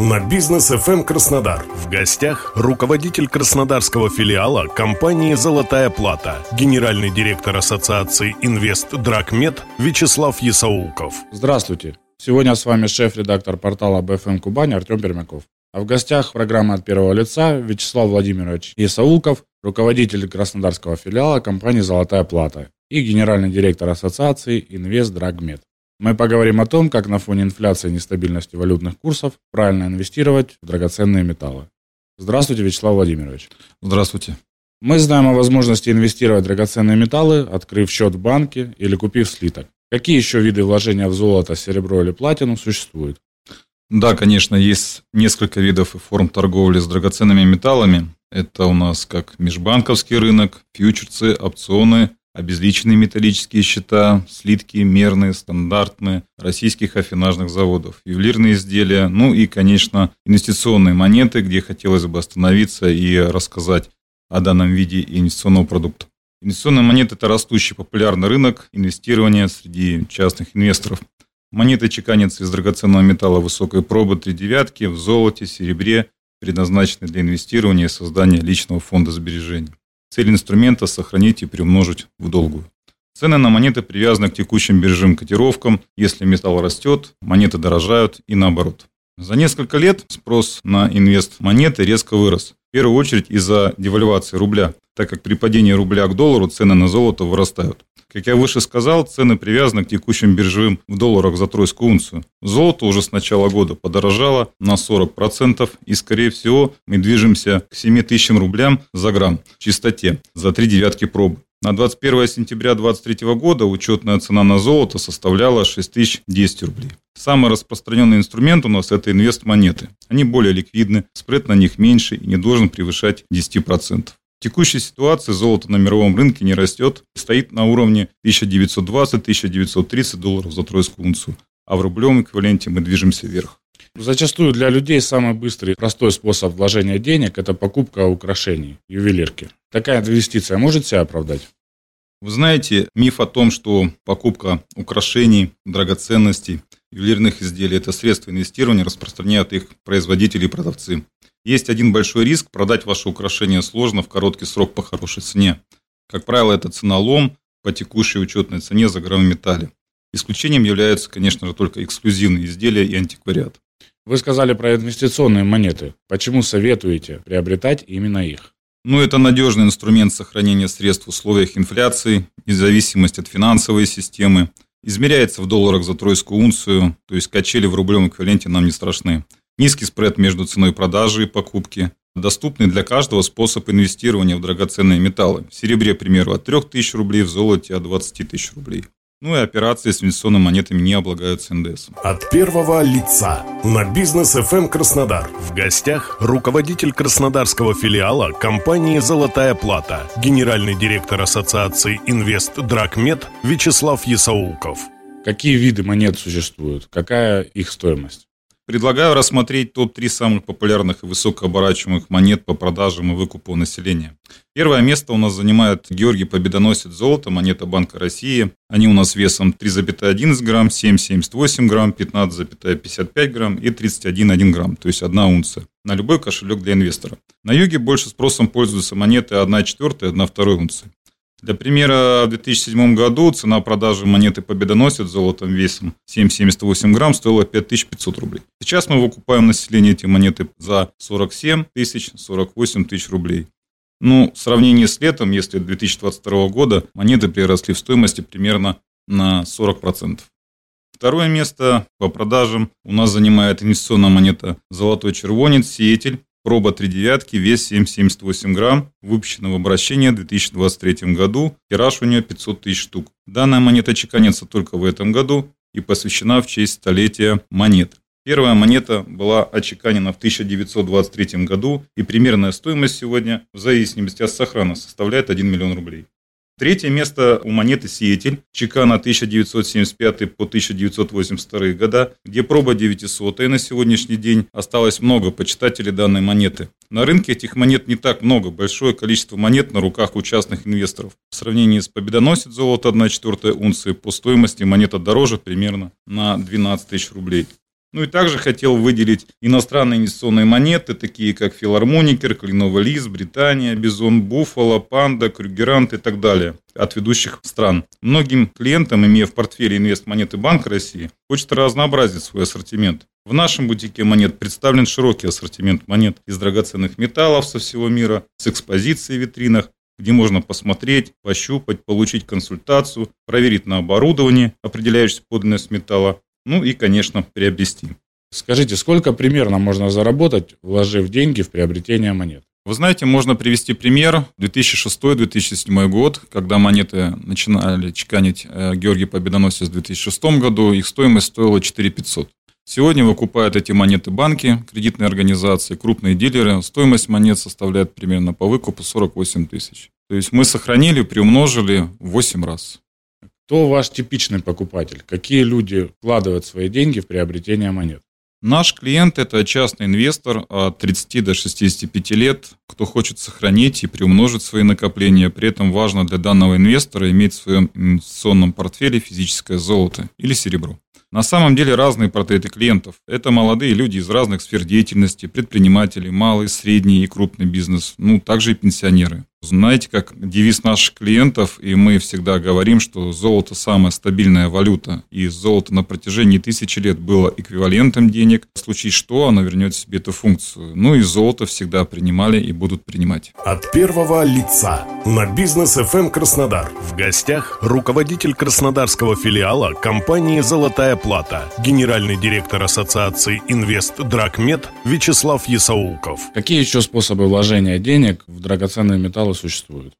на «Бизнес FM Краснодар». В гостях руководитель краснодарского филиала компании «Золотая плата», генеральный директор Ассоциации «Инвест Драгмед» Вячеслав Ясаулков. Здравствуйте. Сегодня с вами шеф-редактор портала БФМ Кубань Артем Пермяков. А в гостях программы от первого лица Вячеслав Владимирович Исаулков, руководитель краснодарского филиала компании «Золотая плата» и генеральный директор ассоциации «Инвест Драгмед». Мы поговорим о том, как на фоне инфляции и нестабильности валютных курсов правильно инвестировать в драгоценные металлы. Здравствуйте, Вячеслав Владимирович. Здравствуйте. Мы знаем о возможности инвестировать в драгоценные металлы, открыв счет в банке или купив слиток. Какие еще виды вложения в золото, серебро или платину существуют? Да, конечно, есть несколько видов и форм торговли с драгоценными металлами. Это у нас как межбанковский рынок, фьючерсы, опционы, обезличенные металлические счета, слитки мерные, стандартные, российских афинажных заводов, ювелирные изделия, ну и, конечно, инвестиционные монеты, где хотелось бы остановиться и рассказать о данном виде инвестиционного продукта. Инвестиционные монеты – это растущий популярный рынок инвестирования среди частных инвесторов. Монеты чеканятся из драгоценного металла высокой пробы три девятки в золоте, серебре, предназначены для инвестирования и создания личного фонда сбережений. Цель инструмента – сохранить и приумножить в долгую. Цены на монеты привязаны к текущим биржевым котировкам. Если металл растет, монеты дорожают и наоборот. За несколько лет спрос на инвест-монеты резко вырос. В первую очередь из-за девальвации рубля, так как при падении рубля к доллару цены на золото вырастают. Как я выше сказал, цены привязаны к текущим биржевым в долларах за тройскую унцию. Золото уже с начала года подорожало на 40%, и, скорее всего, мы движемся к 7 тысячам рублям за грамм в чистоте за три девятки пробы. На 21 сентября 2023 года учетная цена на золото составляла 6010 рублей. Самый распространенный инструмент у нас – это инвест-монеты. Они более ликвидны, спред на них меньше и не должен превышать 10%. В текущей ситуации золото на мировом рынке не растет, стоит на уровне 1920-1930 долларов за тройскую унцию, а в рублевом эквиваленте мы движемся вверх. Зачастую для людей самый быстрый, простой способ вложения денег – это покупка украшений, ювелирки. Такая инвестиция может себя оправдать? Вы знаете, миф о том, что покупка украшений, драгоценностей, ювелирных изделий – это средство инвестирования, распространяют их производители и продавцы. Есть один большой риск – продать ваше украшение сложно в короткий срок по хорошей цене. Как правило, это ценалом по текущей учетной цене за грамм металле. Исключением являются, конечно же, только эксклюзивные изделия и антиквариат. Вы сказали про инвестиционные монеты. Почему советуете приобретать именно их? Ну, это надежный инструмент сохранения средств в условиях инфляции, независимости от финансовой системы. Измеряется в долларах за тройскую унцию, то есть качели в рублевом эквиваленте нам не страшны. Низкий спред между ценой продажи и покупки. Доступный для каждого способ инвестирования в драгоценные металлы. В серебре, к примеру, от 3000 рублей, в золоте от 20 тысяч рублей. Ну и операции с инвестиционными монетами не облагаются НДС. От первого лица на бизнес FM Краснодар. В гостях руководитель краснодарского филиала компании «Золотая плата», генеральный директор ассоциации «Инвест Драгмед» Вячеслав Ясаулков. Какие виды монет существуют? Какая их стоимость? Предлагаю рассмотреть топ-3 самых популярных и высокооборачиваемых монет по продажам и выкупу населения. Первое место у нас занимает Георгий Победоносец золото, монета Банка России. Они у нас весом 3,11 грамм, 7,78 грамм, 15,55 грамм и 31,1 грамм, то есть 1 унция. На любой кошелек для инвестора. На юге больше спросом пользуются монеты 1 четвертая и 1 второй унции. Для примера, в 2007 году цена продажи монеты Победоносец золотом весом 7,78 грамм стоила 5500 рублей. Сейчас мы выкупаем население эти монеты за 47 тысяч, 48 тысяч рублей. Ну, в сравнении с летом, если 2022 года, монеты приросли в стоимости примерно на 40%. Второе место по продажам у нас занимает инвестиционная монета «Золотой червонец», «Сеятель». Проба 3 девятки, вес 7,78 грамм, выпущена в обращение в 2023 году, тираж у нее 500 тысяч штук. Данная монета чеканится только в этом году и посвящена в честь столетия монет. Первая монета была отчеканена в 1923 году, и примерная стоимость сегодня, в зависимости от сохрана, составляет 1 миллион рублей. Третье место у монеты «Сеятель» чека на 1975 по 1982 года, где проба 900 на сегодняшний день осталось много почитателей данной монеты. На рынке этих монет не так много, большое количество монет на руках у частных инвесторов. В сравнении с победоносец золото 1 четвертая унции по стоимости монета дороже примерно на 12 тысяч рублей. Ну и также хотел выделить иностранные инвестиционные монеты, такие как Филармоникер, Кленовый Лис, Британия, Бизон, Буффало, Панда, Крюгерант и так далее от ведущих стран. Многим клиентам, имея в портфеле инвест-монеты Банка России, хочется разнообразить свой ассортимент. В нашем бутике монет представлен широкий ассортимент монет из драгоценных металлов со всего мира, с экспозицией в витринах, где можно посмотреть, пощупать, получить консультацию, проверить на оборудовании, определяющее подлинность металла, ну и, конечно, приобрести. Скажите, сколько примерно можно заработать, вложив деньги в приобретение монет? Вы знаете, можно привести пример. 2006-2007 год, когда монеты начинали чеканить э, Георгий Победоносец в 2006 году, их стоимость стоила 4 500. Сегодня выкупают эти монеты банки, кредитные организации, крупные дилеры. Стоимость монет составляет примерно по выкупу 48 тысяч. То есть мы сохранили, приумножили в 8 раз. Кто ваш типичный покупатель? Какие люди вкладывают свои деньги в приобретение монет? Наш клиент – это частный инвестор от 30 до 65 лет, кто хочет сохранить и приумножить свои накопления. При этом важно для данного инвестора иметь в своем инвестиционном портфеле физическое золото или серебро. На самом деле разные портреты клиентов. Это молодые люди из разных сфер деятельности, предприниматели, малый, средний и крупный бизнес, ну, также и пенсионеры. Знаете, как девиз наших клиентов, и мы всегда говорим, что золото самая стабильная валюта, и золото на протяжении тысячи лет было эквивалентом денег. В случае что, оно вернет себе эту функцию. Ну и золото всегда принимали и будут принимать. От первого лица на бизнес FM эм Краснодар. В гостях руководитель краснодарского филиала компании «Золотая плата», генеральный директор ассоциации «Инвест Драгмет» Вячеслав Ясаулков. Какие еще способы вложения денег в драгоценные металлы каналы существуют.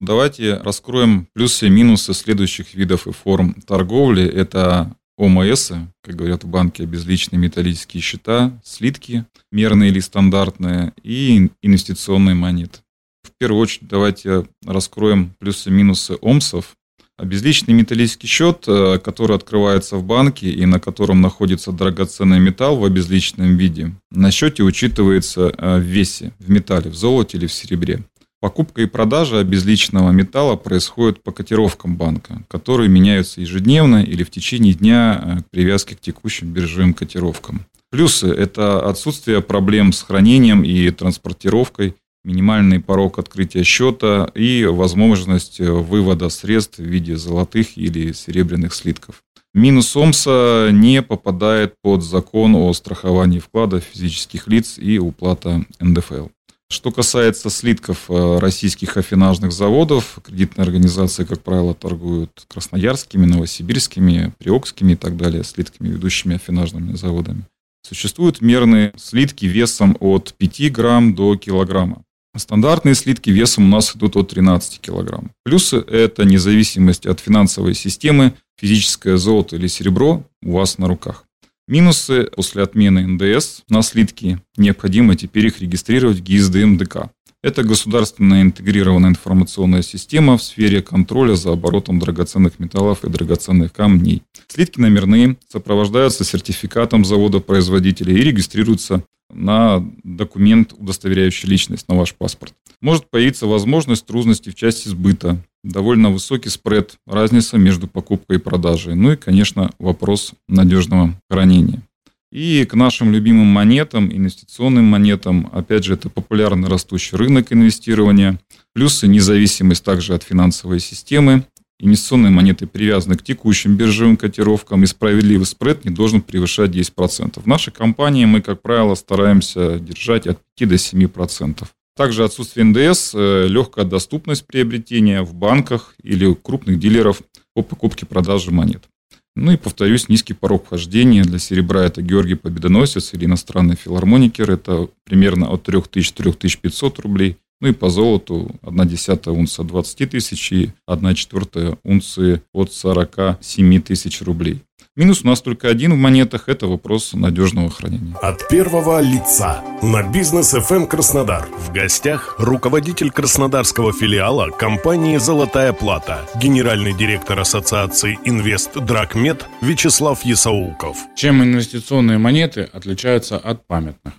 Давайте раскроем плюсы и минусы следующих видов и форм торговли. Это ОМС, как говорят в банке, безличные металлические счета, слитки, мерные или стандартные, и инвестиционные монеты. В первую очередь давайте раскроем плюсы и минусы ОМСов. Безличный металлический счет, э, который открывается в банке и на котором находится драгоценный металл в обезличенном виде, на счете учитывается э, в весе, в металле, в золоте или в серебре. Покупка и продажа обезличенного металла происходит по котировкам банка, которые меняются ежедневно или в течение дня э, к привязке к текущим биржевым котировкам. Плюсы – это отсутствие проблем с хранением и транспортировкой, минимальный порог открытия счета и возможность э, вывода средств в виде золотых или серебряных слитков. Минус ОМСа не попадает под закон о страховании вкладов физических лиц и уплата НДФЛ. Что касается слитков э, российских афинажных заводов, кредитные организации, как правило, торгуют красноярскими, новосибирскими, приокскими и так далее, слитками, ведущими афинажными заводами. Существуют мерные слитки весом от 5 грамм до килограмма. Стандартные слитки весом у нас идут от 13 килограмм. Плюсы – это независимость от финансовой системы, физическое золото или серебро у вас на руках. Минусы после отмены НДС на слитки необходимо теперь их регистрировать в ГИСД МДК. Это государственная интегрированная информационная система в сфере контроля за оборотом драгоценных металлов и драгоценных камней. Слитки номерные сопровождаются сертификатом завода-производителя и регистрируются на документ, удостоверяющий личность на ваш паспорт. Может появиться возможность трудностей в части сбыта, довольно высокий спред, разница между покупкой и продажей. Ну и, конечно, вопрос надежного хранения. И к нашим любимым монетам, инвестиционным монетам, опять же, это популярный растущий рынок инвестирования, плюсы независимость также от финансовой системы, инвестиционные монеты привязаны к текущим биржевым котировкам, и справедливый спред не должен превышать 10%. В нашей компании мы, как правило, стараемся держать от 5 до 7%. Также отсутствие НДС, э, легкая доступность приобретения в банках или у крупных дилеров по покупке продаже монет. Ну и, повторюсь, низкий порог вхождения для серебра это Георгий Победоносец или иностранный филармоникер, это примерно от 3000-3500 рублей. Ну и по золоту 1 десятая унция от 20 тысяч и 1 четвертая унции от 47 тысяч рублей. Минус у нас только один в монетах – это вопрос надежного хранения. От первого лица на бизнес FM Краснодар. В гостях руководитель краснодарского филиала компании «Золотая плата», генеральный директор Ассоциации «Инвест Драгмет» Вячеслав Ясаулков. Чем инвестиционные монеты отличаются от памятных?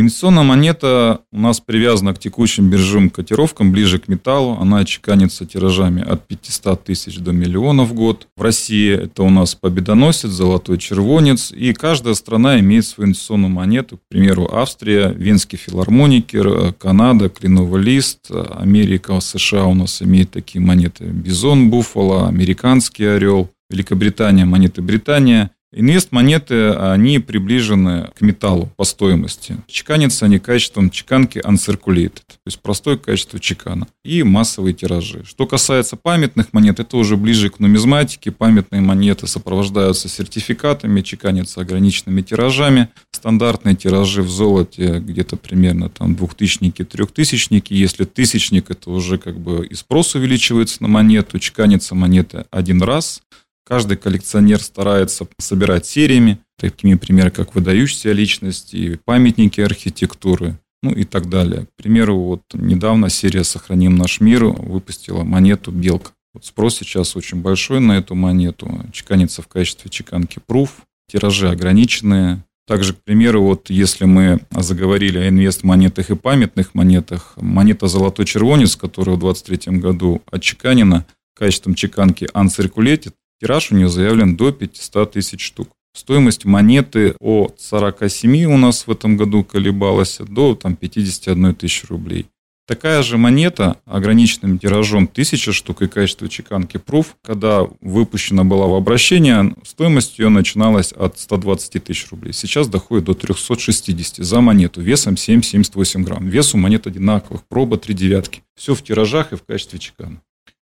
Инвестиционная монета у нас привязана к текущим биржевым котировкам, ближе к металлу. Она чеканится тиражами от 500 тысяч до миллиона в год. В России это у нас победоносец, золотой червонец. И каждая страна имеет свою инвестиционную монету. К примеру, Австрия, Венский филармоникер, Канада, Кленовый лист, Америка, США у нас имеет такие монеты. Бизон, Буффало, Американский орел. Великобритания, монеты Британия – Инвест-монеты, они приближены к металлу по стоимости. Чеканятся они качеством чеканки uncirculated, то есть простое качество чекана, и массовые тиражи. Что касается памятных монет, это уже ближе к нумизматике. Памятные монеты сопровождаются сертификатами, чеканятся ограниченными тиражами. Стандартные тиражи в золоте где-то примерно там двухтысячники, трехтысячники. Если тысячник, это уже как бы и спрос увеличивается на монету, чеканятся монеты один раз – Каждый коллекционер старается собирать сериями, такими примеры, как выдающиеся личности, памятники архитектуры, ну и так далее. К примеру, вот недавно серия «Сохраним наш мир» выпустила монету «Белка». Вот спрос сейчас очень большой на эту монету, чеканится в качестве чеканки пруф, тиражи ограниченные. Также, к примеру, вот если мы заговорили о инвест-монетах и памятных монетах, монета «Золотой червонец», которая в 2023 году отчеканена качеством чеканки uncirculated, Тираж у нее заявлен до 500 тысяч штук. Стоимость монеты от 47 у нас в этом году колебалась до там, 51 тысячи рублей. Такая же монета ограниченным тиражом 1000 штук и качество чеканки Proof, когда выпущена была в обращение, стоимость ее начиналась от 120 тысяч рублей. Сейчас доходит до 360 за монету весом 7,78 грамм. Вес у монет одинаковых, проба 3 девятки. Все в тиражах и в качестве чекана.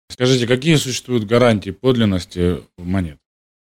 Скажите, какие существуют гарантии подлинности монет?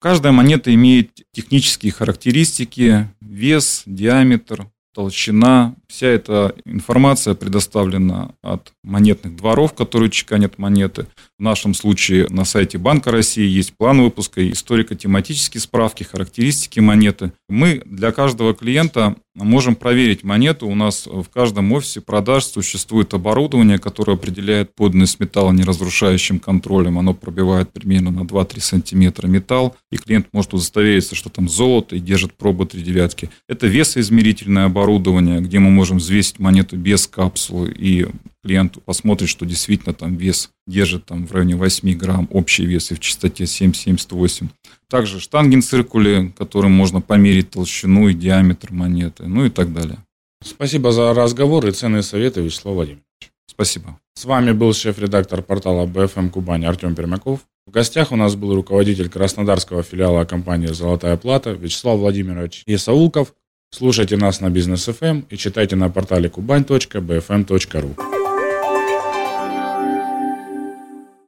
Каждая монета имеет технические характеристики, вес, диаметр, толщина. Вся эта информация предоставлена от монетных дворов, которые чеканят монеты. В нашем случае на сайте Банка России есть план выпуска, историко-тематические справки, характеристики монеты. Мы для каждого клиента можем проверить монету. У нас в каждом офисе продаж существует оборудование, которое определяет подлинность металла неразрушающим контролем. Оно пробивает примерно на 2-3 сантиметра металл, и клиент может удостовериться, что там золото и держит пробу 3 девятки. Это весоизмерительное оборудование, где мы можем взвесить монету без капсулы, и клиент посмотрит, что действительно там вес держит там в районе 8 грамм, общий вес и в частоте 7,78. Также штангенциркули, которым можно померить толщину и диаметр монеты, ну и так далее. Спасибо за разговор и ценные советы, Вячеслав Владимирович. Спасибо. С вами был шеф-редактор портала BFM Кубань Артем Пермяков. В гостях у нас был руководитель краснодарского филиала компании «Золотая плата» Вячеслав Владимирович Исаулков. Слушайте нас на Бизнес FM и читайте на портале kuban.bfm.ru.